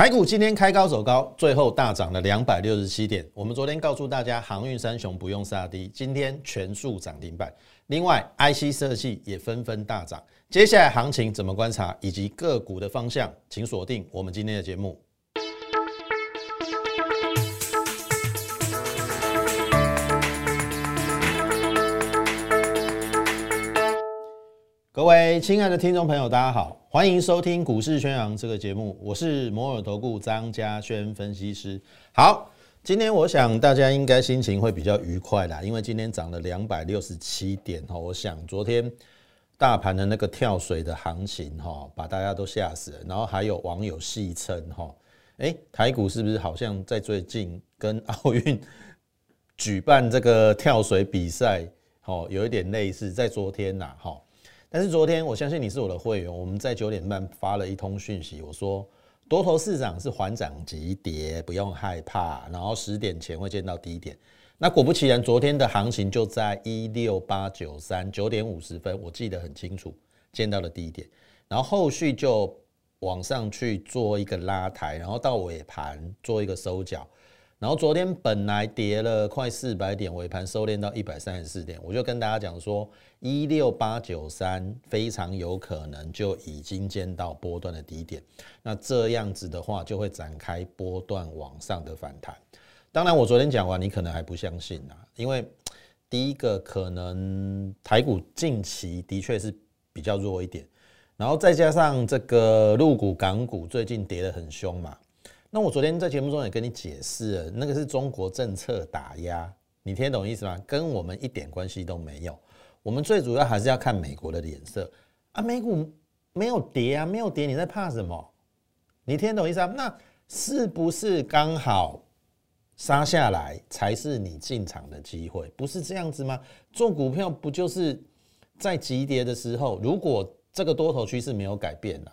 台股今天开高走高，最后大涨了两百六十七点。我们昨天告诉大家，航运三雄不用杀低，今天全数涨停板。另外，IC 设计也纷纷大涨。接下来行情怎么观察，以及个股的方向，请锁定我们今天的节目。各位亲爱的听众朋友，大家好，欢迎收听股市宣扬这个节目，我是摩尔投顾张家轩分析师。好，今天我想大家应该心情会比较愉快啦，因为今天涨了两百六十七点哈。我想昨天大盘的那个跳水的行情哈，把大家都吓死了。然后还有网友戏称哈，哎，台股是不是好像在最近跟奥运举办这个跳水比赛，哦，有一点类似，在昨天呐，哈。但是昨天，我相信你是我的会员，我们在九点半发了一通讯息，我说多头市场是缓涨急跌，不用害怕，然后十点前会见到低点。那果不其然，昨天的行情就在一六八九三九点五十分，我记得很清楚，见到了低点，然后后续就往上去做一个拉抬，然后到尾盘做一个收脚。然后昨天本来跌了快四百点，尾盘收敛到一百三十四点，我就跟大家讲说，一六八九三非常有可能就已经见到波段的低点，那这样子的话就会展开波段往上的反弹。当然，我昨天讲完，你可能还不相信啊，因为第一个可能台股近期的确是比较弱一点，然后再加上这个陆股港股最近跌得很凶嘛。那我昨天在节目中也跟你解释了，那个是中国政策打压，你听懂意思吗？跟我们一点关系都没有。我们最主要还是要看美国的脸色啊，美股没有跌啊，没有跌，你在怕什么？你听懂意思啊？那是不是刚好杀下来才是你进场的机会？不是这样子吗？做股票不就是在急跌的时候，如果这个多头趋势没有改变了？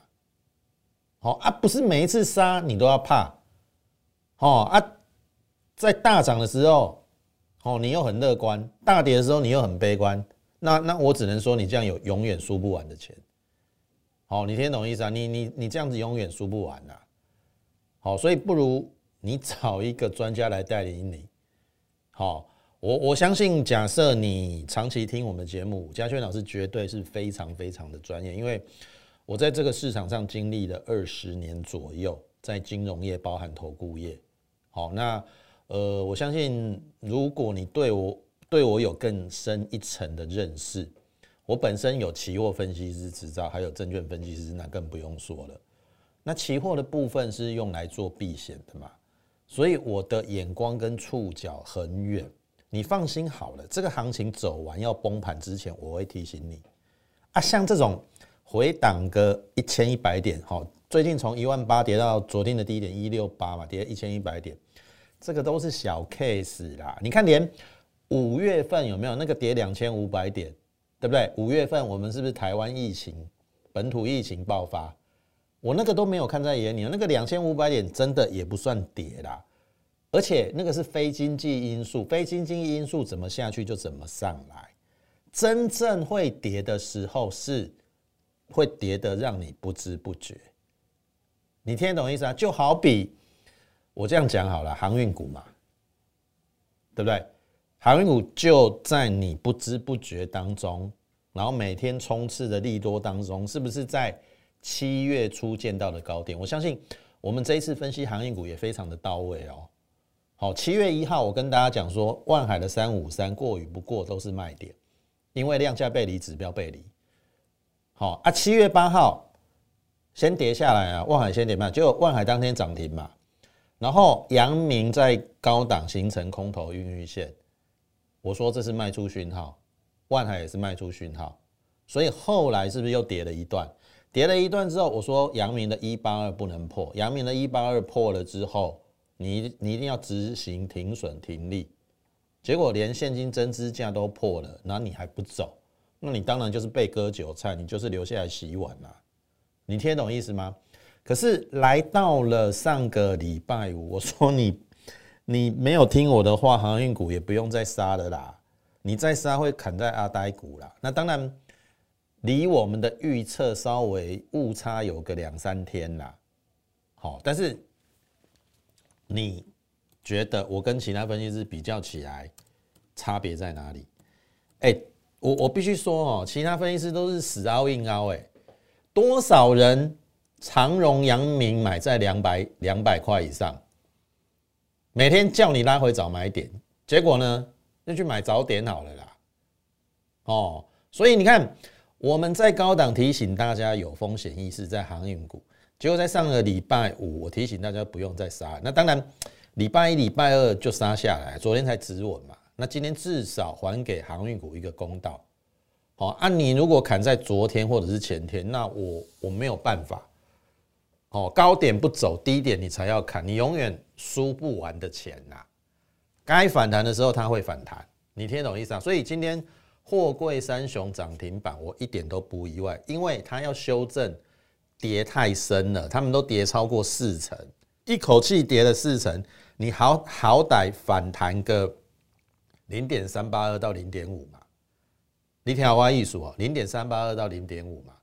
好啊，不是每一次杀你都要怕，哦啊，在大涨的时候，哦你又很乐观，大跌的时候你又很悲观，那那我只能说你这样有永远输不完的钱，好，你听懂意思啊？你你你这样子永远输不完呐，好，所以不如你找一个专家来带领你，好，我我相信，假设你长期听我们节目，嘉轩老师绝对是非常非常的专业，因为。我在这个市场上经历了二十年左右，在金融业包含投顾业。好，那呃，我相信如果你对我对我有更深一层的认识，我本身有期货分析师执照，还有证券分析师，那更不用说了。那期货的部分是用来做避险的嘛，所以我的眼光跟触角很远。你放心好了，这个行情走完要崩盘之前，我会提醒你啊，像这种。回档个一千一百点，好，最近从一万八跌到昨天的低点一六八嘛，跌一千一百点，这个都是小 case 啦。你看，连五月份有没有那个跌两千五百点，对不对？五月份我们是不是台湾疫情本土疫情爆发？我那个都没有看在眼里，那个两千五百点真的也不算跌啦，而且那个是非经济因素，非经济因素怎么下去就怎么上来，真正会跌的时候是。会跌的让你不知不觉，你听得懂意思啊？就好比我这样讲好了，航运股嘛，对不对？航运股就在你不知不觉当中，然后每天冲刺的利多当中，是不是在七月初见到的高点？我相信我们这一次分析航运股也非常的到位哦。好，七月一号我跟大家讲说，万海的三五三过与不过都是卖点，因为量价背离，指标背离。好啊，七月八号先跌下来啊，万海先跌嘛，就万海当天涨停嘛，然后阳明在高档形成空头孕育线，我说这是卖出讯号，万海也是卖出讯号，所以后来是不是又跌了一段？跌了一段之后，我说阳明的一八二不能破，阳明的一八二破了之后，你你一定要执行停损停利，结果连现金增资价都破了，那你还不走？那你当然就是被割韭菜，你就是留下来洗碗啦。你听懂意思吗？可是来到了上个礼拜五，我说你你没有听我的话，航运股也不用再杀了啦。你再杀会砍在阿呆股啦。那当然离我们的预测稍微误差有个两三天啦。好，但是你觉得我跟其他分析师比较起来，差别在哪里？哎，我我必须说哦，其他分析师都是死凹硬凹，哎，多少人长荣、阳明买在两百两百块以上，每天叫你拉回早买点，结果呢，就去买早点好了啦。哦，所以你看，我们在高档提醒大家有风险意识在航运股，结果在上个礼拜五，我提醒大家不用再杀。那当然，礼拜一、礼拜二就杀下来，昨天才止稳嘛。那今天至少还给航运股一个公道。好，按你如果砍在昨天或者是前天，那我我没有办法。哦，高点不走，低点你才要砍，你永远输不完的钱呐。该反弹的时候它会反弹，你听懂意思啊？所以今天。货柜三雄涨停板，我一点都不意外，因为它要修正跌太深了，他们都跌超过四成，一口气跌了四成，你好好歹反弹个零点三八二到零点五嘛，你听我意思哦，零点三八二到零点五嘛，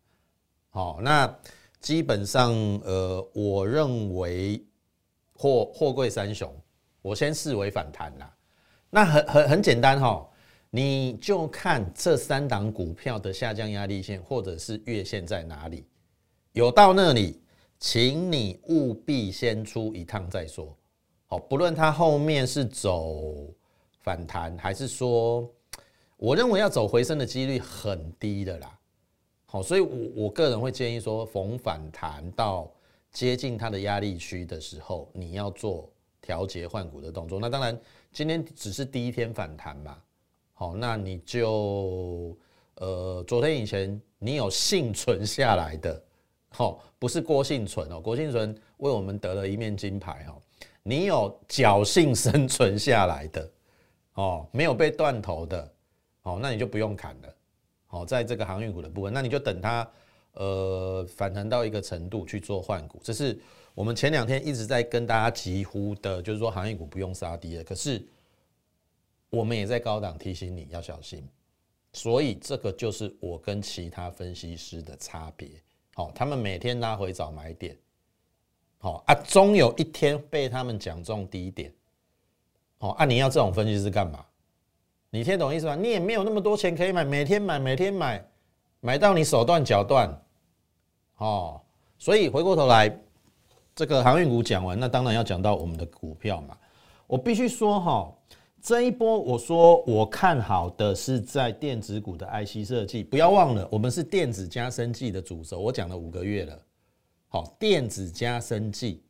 好，那基本上呃，我认为货货柜三雄，我先视为反弹啦，那很很很简单哈。你就看这三档股票的下降压力线或者是月线在哪里，有到那里，请你务必先出一趟再说。好，不论它后面是走反弹，还是说，我认为要走回升的几率很低的啦。好，所以我我个人会建议说，逢反弹到接近它的压力区的时候，你要做调节换股的动作。那当然，今天只是第一天反弹嘛。好，那你就呃，昨天以前你有幸存下来的，好，不是郭幸存哦，郭幸存为我们得了一面金牌哦，你有侥幸生存下来的，哦，没有被断头的，哦，那你就不用砍了，好，在这个航运股的部分，那你就等它呃反弹到一个程度去做换股，这是我们前两天一直在跟大家疾呼的，就是说航运股不用杀低了，可是。我们也在高档提醒你要小心，所以这个就是我跟其他分析师的差别。好，他们每天拉回早买点，好啊，终有一天被他们讲中低点。哦啊，你要这种分析师干嘛？你听懂意思吗？你也没有那么多钱可以买，每天买，每天买，买到你手断脚断。哦，所以回过头来，这个航运股讲完，那当然要讲到我们的股票嘛。我必须说哈。这一波，我说我看好的是在电子股的 IC 设计，不要忘了，我们是电子加生技的主轴，我讲了五个月了。好，电子加生技，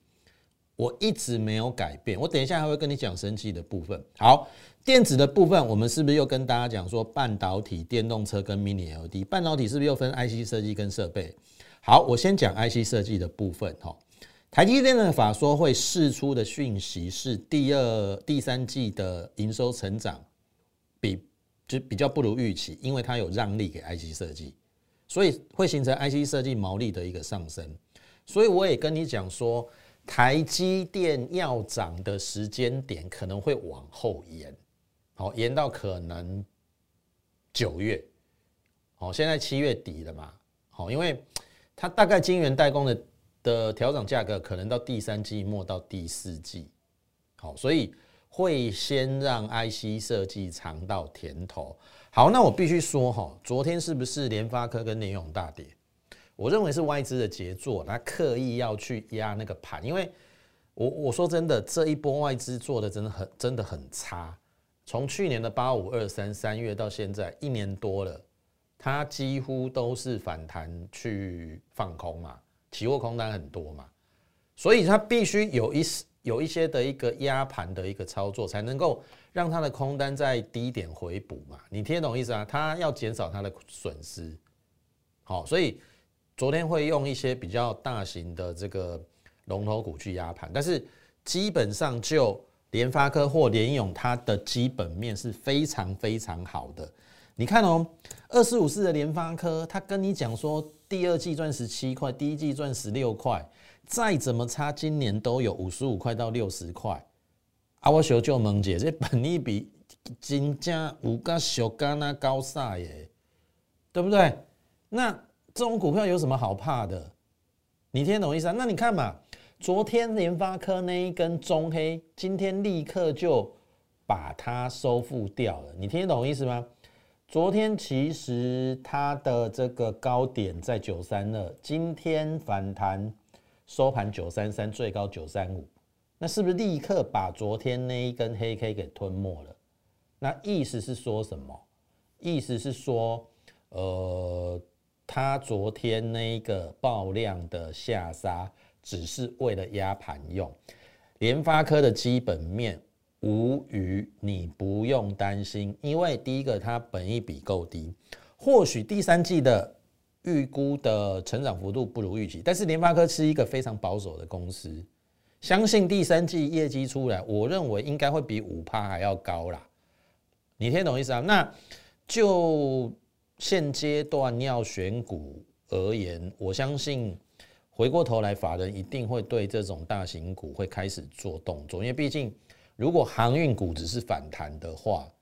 我一直没有改变。我等一下还会跟你讲生技的部分。好，电子的部分，我们是不是又跟大家讲说半导体、电动车跟 Mini LED？半导体是不是又分 IC 设计跟设备？好，我先讲 IC 设计的部分，哈。台积电的法说会释出的讯息是，第二、第三季的营收成长比就比较不如预期，因为它有让利给 IC 设计，所以会形成 IC 设计毛利的一个上升。所以我也跟你讲说，台积电要涨的时间点可能会往后延，好延到可能九月，好现在七月底了嘛，好，因为它大概晶圆代工的。的调整价格可能到第三季末到第四季，好，所以会先让 IC 设计尝到甜头。好，那我必须说哈，昨天是不是联发科跟联咏大跌？我认为是外资的杰作，他刻意要去压那个盘，因为我我说真的，这一波外资做的真的很真的很差。从去年的八五二三三月到现在一年多了，它几乎都是反弹去放空嘛。期货空单很多嘛，所以它必须有一有一些的一个压盘的一个操作，才能够让它的空单在低点回补嘛。你听得懂意思啊？它要减少它的损失。好，所以昨天会用一些比较大型的这个龙头股去压盘，但是基本上就联发科或联咏，它的基本面是非常非常好的。你看哦，二十五四的联发科，他跟你讲说，第二季赚十七块，第一季赚十六块，再怎么差，今年都有五十五块到六十块。啊，我小舅萌姐，这本利比真正有个小干那高晒耶，对不对？那这种股票有什么好怕的？你听懂意思啊？那你看嘛，昨天联发科那一根中黑，今天立刻就把它收复掉了。你听懂意思吗？昨天其实它的这个高点在九三二，今天反弹收盘九三三，最高九三五，那是不是立刻把昨天那一根黑 K 给吞没了？那意思是说什么？意思是说，呃，它昨天那个爆量的下杀。只是为了压盘用，联发科的基本面无虞，你不用担心，因为第一个它本益比够低，或许第三季的预估的成长幅度不如预期，但是联发科是一个非常保守的公司，相信第三季业绩出来，我认为应该会比五趴还要高啦。你听懂意思啊？那就现阶段要选股而言，我相信。回过头来，法人一定会对这种大型股会开始做动作，因为毕竟如果航运股只是反弹的话，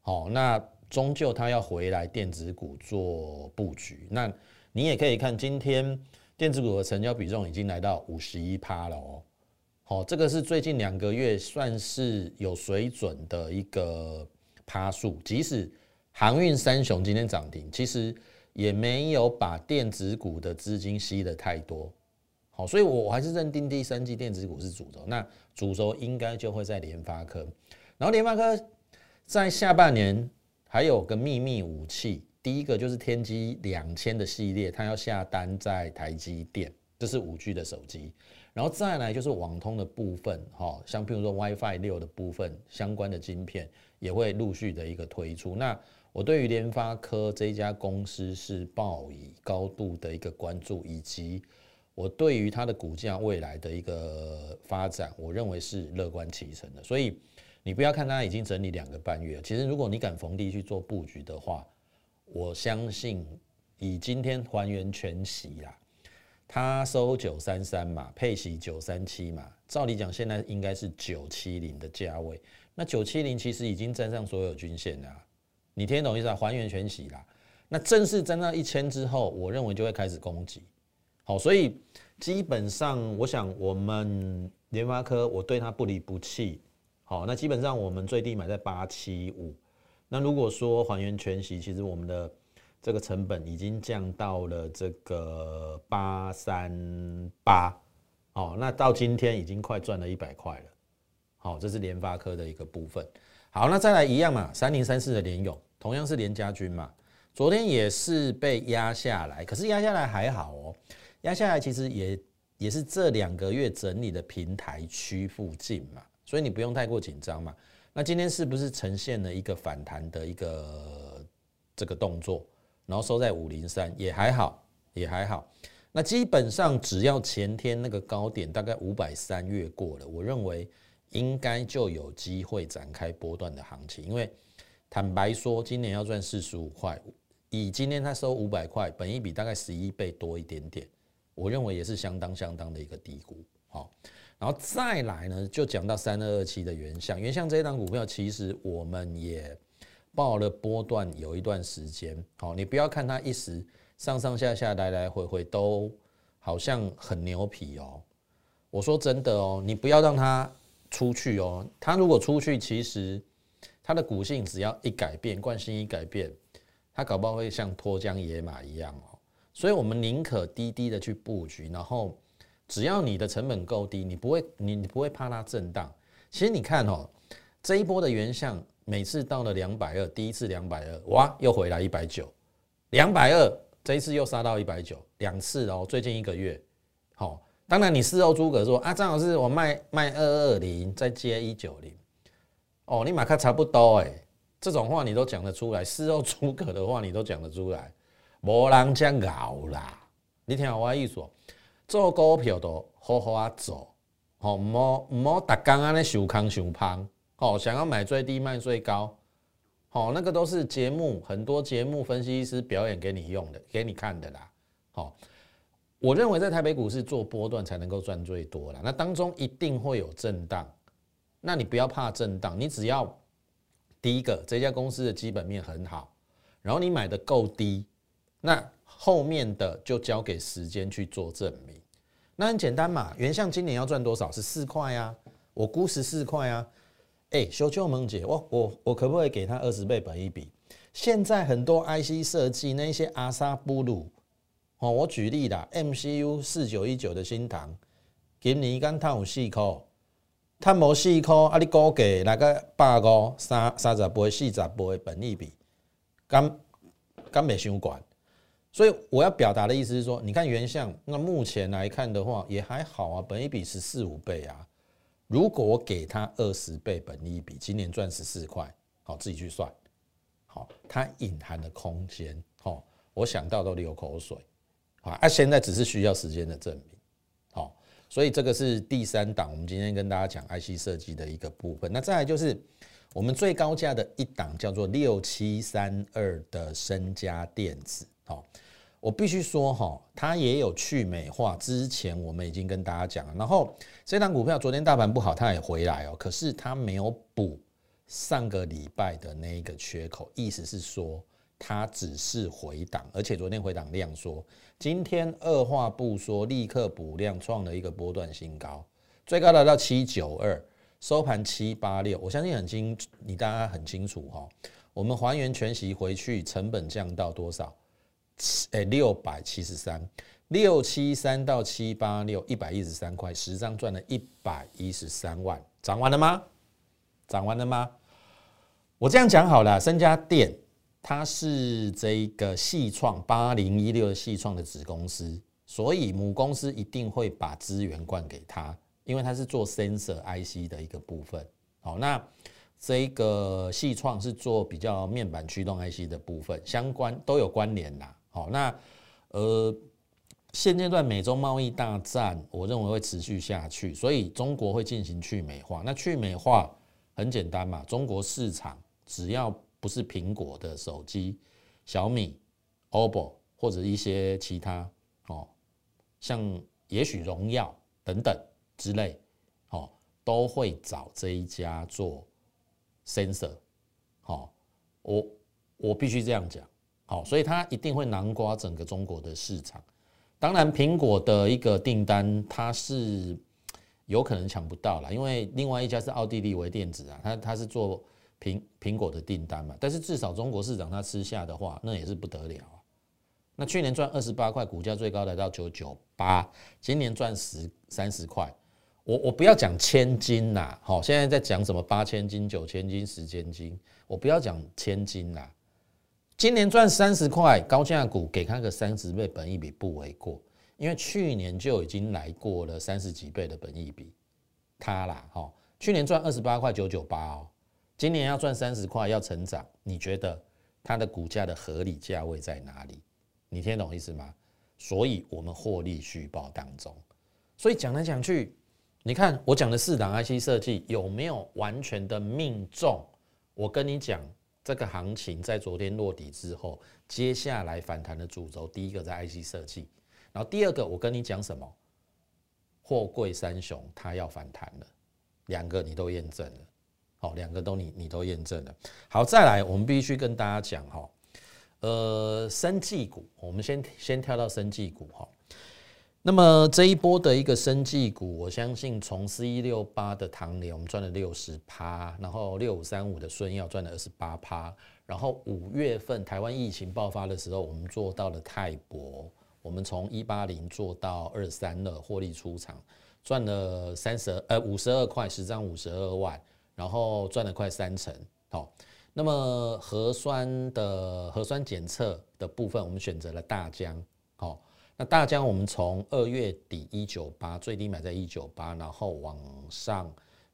好，那终究它要回来电子股做布局。那你也可以看今天电子股的成交比重已经来到五十一趴了哦，好，这个是最近两个月算是有水准的一个趴数。即使航运三雄今天涨停，其实。也没有把电子股的资金吸的太多，好，所以我我还是认定第三季电子股是主轴，那主轴应该就会在联发科，然后联发科在下半年还有个秘密武器，第一个就是天玑两千的系列，它要下单在台积电，这是五 G 的手机，然后再来就是网通的部分，哈，像譬如说 WiFi 六的部分相关的晶片也会陆续的一个推出，那。我对于联发科这一家公司是抱以高度的一个关注，以及我对于它的股价未来的一个发展，我认为是乐观其成的。所以你不要看它已经整理两个半月，其实如果你敢逢低去做布局的话，我相信以今天还原全息啦，它收九三三嘛，配息九三七嘛，照理讲现在应该是九七零的价位，那九七零其实已经站上所有均线了。你听懂意思啊？还原全息啦，那正式增到一千之后，我认为就会开始攻击。好，所以基本上，我想我们联发科，我对它不离不弃。好，那基本上我们最低买在八七五。那如果说还原全息，其实我们的这个成本已经降到了这个八三八。哦，那到今天已经快赚了一百块了。好，这是联发科的一个部分。好，那再来一样嘛，三零三四的联勇。同样是连家军嘛，昨天也是被压下来，可是压下来还好哦，压下来其实也也是这两个月整理的平台区附近嘛，所以你不用太过紧张嘛。那今天是不是呈现了一个反弹的一个这个动作，然后收在五零三也还好，也还好。那基本上只要前天那个高点大概五百三越过了，我认为应该就有机会展开波段的行情，因为。坦白说，今年要赚四十五块，以今天它收五百块，本一比大概十一倍多一点点，我认为也是相当相当的一个低估。好，然后再来呢，就讲到三二二七的原相，原相这一档股票，其实我们也报了波段有一段时间。好，你不要看它一时上上下下来来回回都好像很牛皮哦。我说真的哦，你不要让它出去哦，它如果出去，其实。它的股性只要一改变，惯性一改变，它搞不好会像脱缰野马一样哦。所以，我们宁可低低的去布局，然后只要你的成本够低，你不会你你不会怕它震荡。其实你看哦，这一波的原相每次到了两百二，第一次两百二，哇，又回来一百九，两百二，这一次又杀到一百九，两次哦，最近一个月，好，当然你事后诸葛说啊，张老师我卖卖二二零，再接一九零。哦，你马克差不多哎，这种话你都讲得出来，事后诸葛的话你都讲得出来，无人这样熬啦。你听我意思，做股票都好好啊做，好唔好唔好逐工安尼想康想胖，哦，想要买最低卖最高，好，那个都是节目，很多节目分析师表演给你用的，给你看的啦。好，我认为在台北股市做波段才能够赚最多啦，那当中一定会有震荡。那你不要怕震荡，你只要第一个这家公司的基本面很好，然后你买的够低，那后面的就交给时间去做证明。那很简单嘛，原相今年要赚多少？是四块啊，我估十四块啊。哎，修秋萌姐，我我我可不可以给他二十倍本一比？现在很多 IC 设计那些阿萨布鲁，哦，我举例啦，MCU 四九一九的新塘，今年刚探有四块，探无四块，啊，你估计那个百五三三十倍、四十倍本一比，敢敢没相关？所以我要表达的意思是说，你看原相，那目前来看的话也还好啊，本一比十四五倍啊。如果我给他二十倍本一比，今年赚十四块，好，自己去算。好，它隐含的空间，好，我想到都流口水，好，啊，现在只是需要时间的证明，所以这个是第三档，我们今天跟大家讲 IC 设计的一个部分。那再来就是我们最高价的一档，叫做六七三二的身家电子，好，我必须说哈，它也有去美化，之前我们已经跟大家讲了，然后这档股票昨天大盘不好，它也回来哦，可是它没有补。上个礼拜的那一个缺口，意思是说它只是回档，而且昨天回档量缩，今天二话不说立刻补量，创了一个波段新高，最高来到七九二，收盘七八六。我相信很清，你大家很清楚哈。我们还原全息回去，成本降到多少？七诶六百七十三，六七三到七八六，一百一十三块，十张赚了一百一十三万，涨完了吗？涨完了吗？我这样讲好了，森家店它是这个系创八零一六的细创的子公司，所以母公司一定会把资源灌给他，因为它是做 sensor IC 的一个部分。好，那这个系创是做比较面板驱动 IC 的部分，相关都有关联啦。好，那呃现阶段美中贸易大战，我认为会持续下去，所以中国会进行去美化。那去美化很简单嘛，中国市场。只要不是苹果的手机，小米、OPPO 或者一些其他哦，像也许荣耀等等之类，哦，都会找这一家做 sensor，好，我我必须这样讲，好，所以它一定会囊括整个中国的市场。当然，苹果的一个订单它是有可能抢不到了，因为另外一家是奥地利微电子啊，它它是做。苹苹果的订单嘛，但是至少中国市场它吃下的话，那也是不得了啊。那去年赚二十八块，股价最高来到九九八，今年赚十三十块。我我不要讲千金呐，好，现在在讲什么八千金、九千金、十千金，我不要讲千金啦。今年赚三十块，高价股给他个三十倍本益比不为过，因为去年就已经来过了三十几倍的本益比，他啦，哈，去年赚二十八块九九八哦。今年要赚三十块，要成长，你觉得它的股价的合理价位在哪里？你听懂意思吗？所以我们获利续报当中，所以讲来讲去，你看我讲的四档 IC 设计有没有完全的命中？我跟你讲，这个行情在昨天落底之后，接下来反弹的主轴，第一个在 IC 设计，然后第二个我跟你讲什么？货柜三雄它要反弹了，两个你都验证了。好，两个都你你都验证了。好，再来，我们必须跟大家讲哈，呃，生技股，我们先先跳到生技股哈。那么这一波的一个生技股，我相信从四一六八的唐联，我们赚了六十趴，然后六五三五的顺药赚了二十八趴，然后五月份台湾疫情爆发的时候，我们做到了泰博，我们从一八零做到二三二获利出场，赚了三十呃五十二块十张五十二万。然后赚了快三成，好，那么核酸的核酸检测的部分，我们选择了大疆，好，那大疆我们从二月底一九八最低买在一九八，然后往上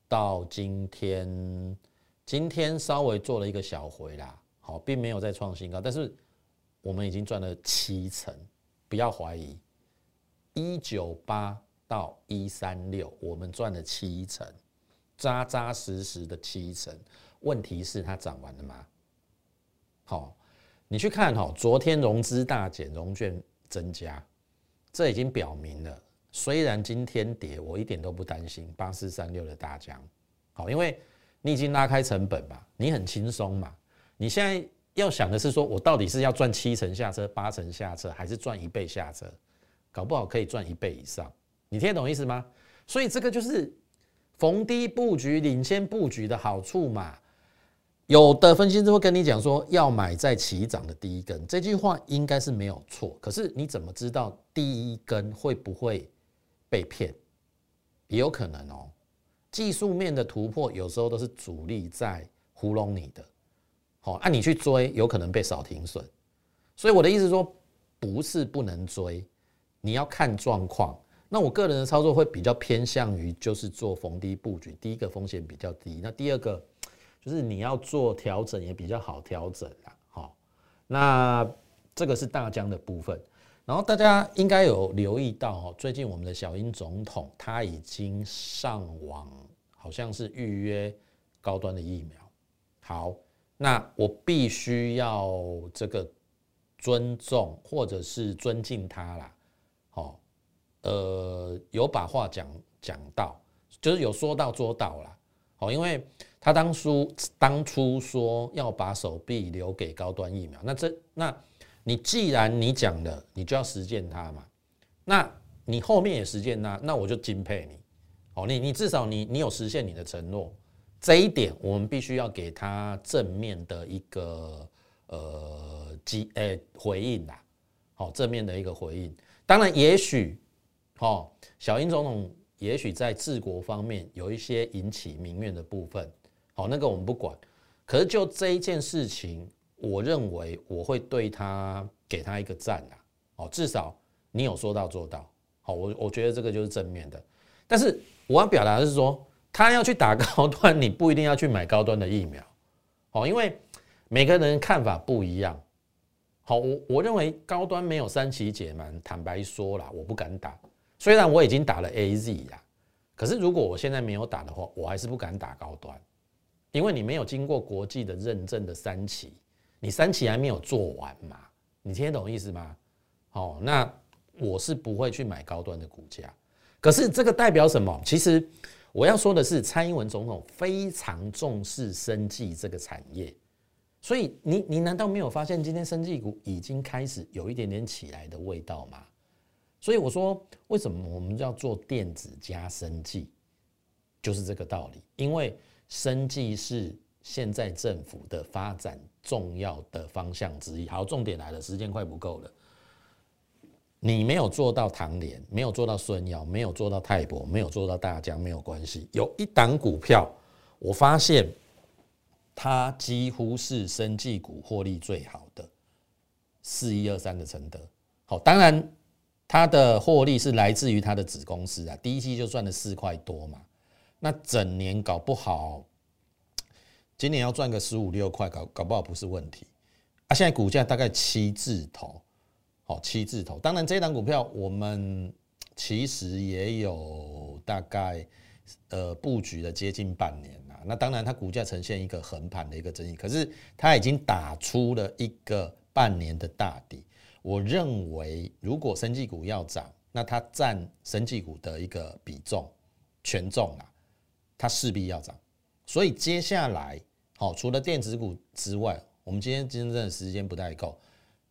到今天，今天稍微做了一个小回啦，好，并没有再创新高，但是我们已经赚了七成，不要怀疑，一九八到一三六，我们赚了七成。扎扎实实的七成，问题是它涨完了吗？好，你去看哈，昨天融资大减，融券增加，这已经表明了，虽然今天跌，我一点都不担心八四三六的大江，好，因为你已经拉开成本嘛，你很轻松嘛，你现在要想的是说我到底是要赚七成下车，八成下车，还是赚一倍下车？搞不好可以赚一倍以上，你听得懂意思吗？所以这个就是逢低布局、领先布局的好处嘛。有的分析师会跟你讲说，要买在起涨的第一根，这句话应该是没有错。可是你怎么知道第一根会不会被骗？也有可能哦。技术面的突破有时候都是主力在糊弄你的，好，按你去追，有可能被扫停损。所以我的意思说，不是不能追，你要看状况。那我个人的操作会比较偏向于就是做逢低布局，第一个风险比较低，那第二个。就是你要做调整也比较好调整啦，好，那这个是大疆的部分，然后大家应该有留意到哦，最近我们的小英总统他已经上网，好像是预约高端的疫苗。好，那我必须要这个尊重或者是尊敬他啦，呃，有把话讲讲到，就是有说到做到啦。好，因为。他当初当初说要把手臂留给高端疫苗，那这那你既然你讲了，你就要实践它嘛。那你后面也实践它，那我就敬佩你。哦，你你至少你你有实现你的承诺，这一点我们必须要给他正面的一个呃机诶回应啦。好，正面的一个回应。当然，也许哦，小英总统也许在治国方面有一些引起民怨的部分。好，那个我们不管。可是就这一件事情，我认为我会对他给他一个赞啊。哦，至少你有说到做到。好，我我觉得这个就是正面的。但是我要表达的是说，他要去打高端，你不一定要去买高端的疫苗。好，因为每个人看法不一样。好，我我认为高端没有三期解满，坦白说了，我不敢打。虽然我已经打了 A Z 呀，可是如果我现在没有打的话，我还是不敢打高端。因为你没有经过国际的认证的三期，你三期还没有做完嘛？你听得懂意思吗？哦，那我是不会去买高端的股价。可是这个代表什么？其实我要说的是，蔡英文总统非常重视生技这个产业，所以你你难道没有发现今天生技股已经开始有一点点起来的味道吗？所以我说，为什么我们要做电子加生计，就是这个道理，因为。生计是现在政府的发展重要的方向之一。好，重点来了，时间快不够了。你没有做到唐联，没有做到孙耀，没有做到泰博，没有做到大江，没有关系。有一档股票，我发现它几乎是生技股获利最好的，四一二三的承德。好，当然它的获利是来自于它的子公司啊，第一季就赚了四块多嘛。那整年搞不好，今年要赚个十五六块，搞搞不好不是问题啊！现在股价大概七字头，好七字头。当然，这档股票我们其实也有大概呃布局了接近半年了。那当然，它股价呈现一个横盘的一个争议，可是它已经打出了一个半年的大底。我认为，如果生技股要涨，那它占生技股的一个比重权重啊。它势必要涨，所以接下来，好，除了电子股之外，我们今天真正的时间不太够。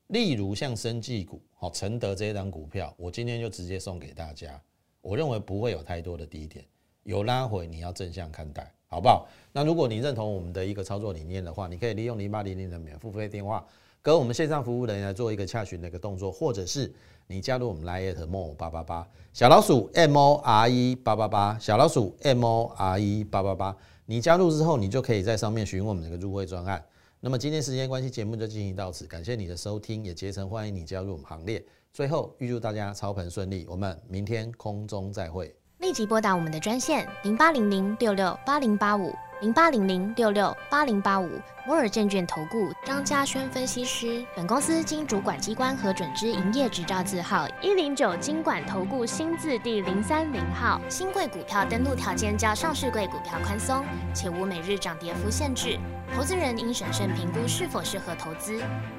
例如像生技股，好，承德这一档股票，我今天就直接送给大家。我认为不会有太多的低点，有拉回你要正向看待，好不好？那如果你认同我们的一个操作理念的话，你可以利用零八零零的免付费电话，跟我们线上服务人员做一个洽询的一个动作，或者是。你加入我们 Line more 八八八小老鼠 M O R E 八八八小老鼠 M O R E 八八八，你加入之后，你就可以在上面询问我们的一个入会专案。那么今天时间关系，节目就进行到此，感谢你的收听，也竭诚欢迎你加入我们行列。最后预祝大家操盘顺利，我们明天空中再会。立即拨打我们的专线零八零零六六八零八五零八零零六六八零八五。摩尔证券投顾张嘉轩分析师，本公司经主管机关核准之营业执照字号一零九金管投顾新字第零三零号。新贵股票登录条件较上市贵股票宽松，且无每日涨跌幅限制。投资人应审慎评估是否适合投资。